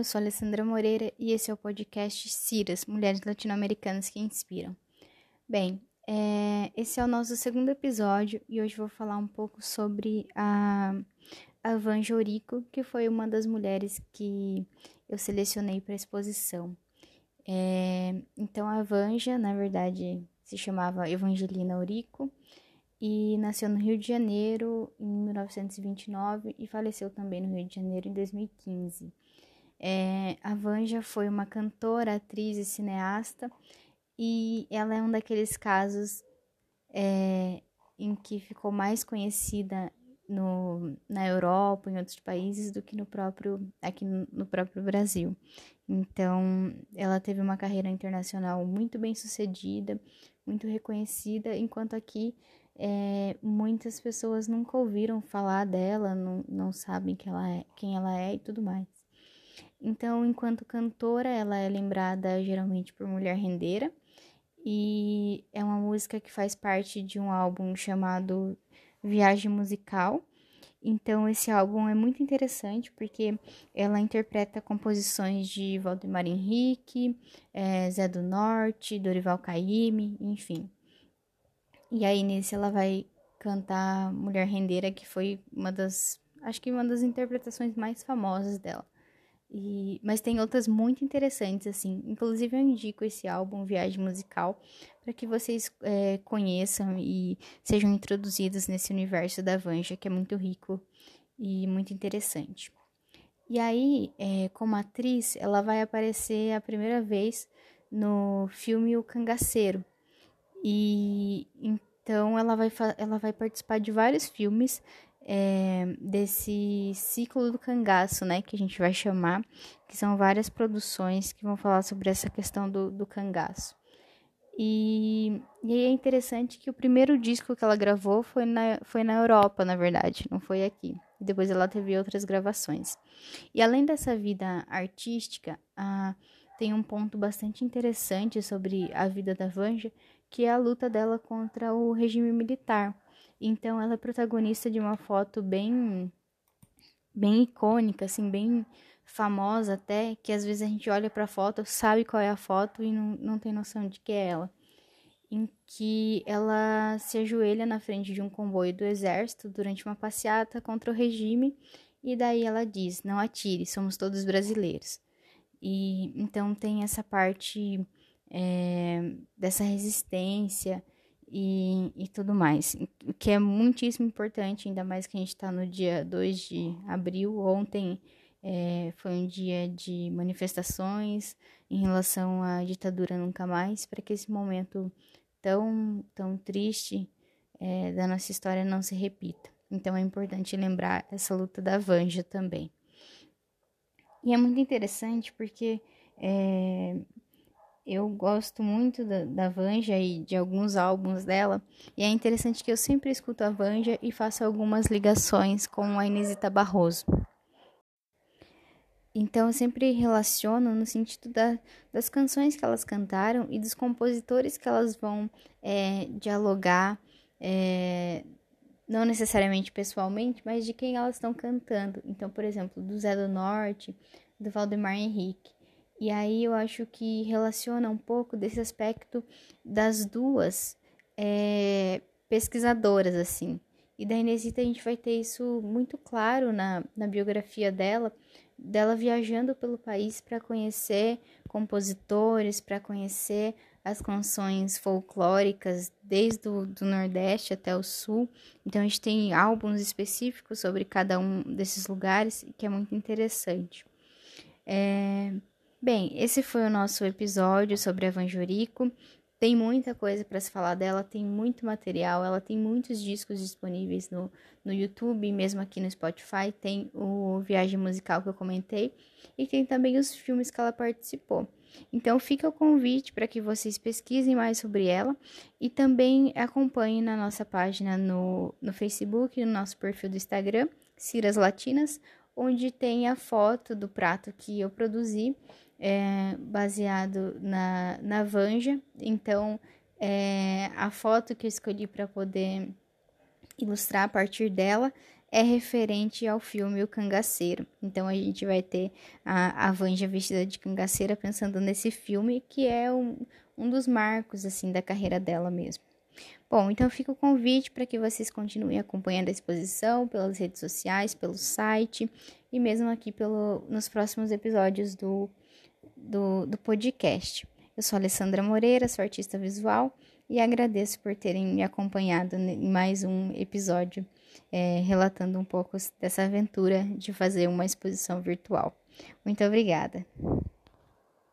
eu sou Alessandra Moreira e esse é o podcast Ciras, Mulheres Latino-Americanas que Inspiram. Bem, é, esse é o nosso segundo episódio e hoje vou falar um pouco sobre a, a Vanja Orico, que foi uma das mulheres que eu selecionei para a exposição. É, então, a Vanja, na verdade, se chamava Evangelina Orico e nasceu no Rio de Janeiro em 1929 e faleceu também no Rio de Janeiro em 2015. É, a Vanja foi uma cantora, atriz e cineasta e ela é um daqueles casos é, em que ficou mais conhecida no, na Europa, em outros países, do que no próprio aqui no, no próprio Brasil. Então, ela teve uma carreira internacional muito bem sucedida, muito reconhecida, enquanto aqui é, muitas pessoas nunca ouviram falar dela, não, não sabem que ela é, quem ela é e tudo mais. Então, enquanto cantora, ela é lembrada geralmente por Mulher Rendeira, e é uma música que faz parte de um álbum chamado Viagem Musical. Então, esse álbum é muito interessante porque ela interpreta composições de Valdemar Henrique, é, Zé do Norte, Dorival Caymmi, enfim. E aí nesse ela vai cantar Mulher Rendeira, que foi uma das, acho que uma das interpretações mais famosas dela. E, mas tem outras muito interessantes, assim. Inclusive, eu indico esse álbum, Viagem Musical, para que vocês é, conheçam e sejam introduzidos nesse universo da Vanja, que é muito rico e muito interessante. E aí, é, como atriz, ela vai aparecer a primeira vez no filme O Cangaceiro, e então ela vai, ela vai participar de vários filmes é, desse ciclo do cangaço, né? Que a gente vai chamar, que são várias produções que vão falar sobre essa questão do, do cangaço. E, e aí é interessante que o primeiro disco que ela gravou foi na, foi na Europa, na verdade, não foi aqui. Depois ela teve outras gravações. E além dessa vida artística, tem um ponto bastante interessante sobre a vida da Vanja, que é a luta dela contra o regime militar. Então ela é protagonista de uma foto bem bem icônica, assim, bem famosa até, que às vezes a gente olha para a foto, sabe qual é a foto e não, não tem noção de que é ela. Em que ela se ajoelha na frente de um comboio do exército durante uma passeata contra o regime e daí ela diz: "Não atire, somos todos brasileiros". E então tem essa parte é, dessa resistência e, e tudo mais, o que é muitíssimo importante, ainda mais que a gente está no dia 2 de abril. Ontem é, foi um dia de manifestações em relação à ditadura nunca mais, para que esse momento tão, tão triste é, da nossa história não se repita. Então é importante lembrar essa luta da Vanja também. E é muito interessante porque é, eu gosto muito da, da Vanja e de alguns álbuns dela, e é interessante que eu sempre escuto a Vanja e faço algumas ligações com a Inesita Barroso. Então eu sempre relaciono no sentido da, das canções que elas cantaram e dos compositores que elas vão é, dialogar, é, não necessariamente pessoalmente, mas de quem elas estão cantando. Então, por exemplo, do Zé do Norte, do Valdemar Henrique. E aí eu acho que relaciona um pouco desse aspecto das duas é, pesquisadoras, assim. E da Inesita a gente vai ter isso muito claro na, na biografia dela, dela viajando pelo país para conhecer compositores, para conhecer as canções folclóricas desde o do Nordeste até o Sul. Então a gente tem álbuns específicos sobre cada um desses lugares, que é muito interessante. É, Bem, esse foi o nosso episódio sobre a Vanjorico. Tem muita coisa para se falar dela, tem muito material, ela tem muitos discos disponíveis no, no YouTube, mesmo aqui no Spotify. Tem o Viagem Musical que eu comentei e tem também os filmes que ela participou. Então fica o convite para que vocês pesquisem mais sobre ela e também acompanhem na nossa página no, no Facebook, no nosso perfil do Instagram, Ciras Latinas, onde tem a foto do prato que eu produzi é, baseado na, na Vanja. Então, é, a foto que eu escolhi para poder ilustrar a partir dela é referente ao filme O Cangaceiro. Então a gente vai ter a, a Vanja vestida de cangaceira pensando nesse filme, que é um, um dos marcos assim da carreira dela mesmo. Bom, então fica o convite para que vocês continuem acompanhando a exposição pelas redes sociais, pelo site e mesmo aqui pelo, nos próximos episódios do, do, do podcast. Eu sou Alessandra Moreira, sou artista visual e agradeço por terem me acompanhado em mais um episódio é, relatando um pouco dessa aventura de fazer uma exposição virtual. Muito obrigada!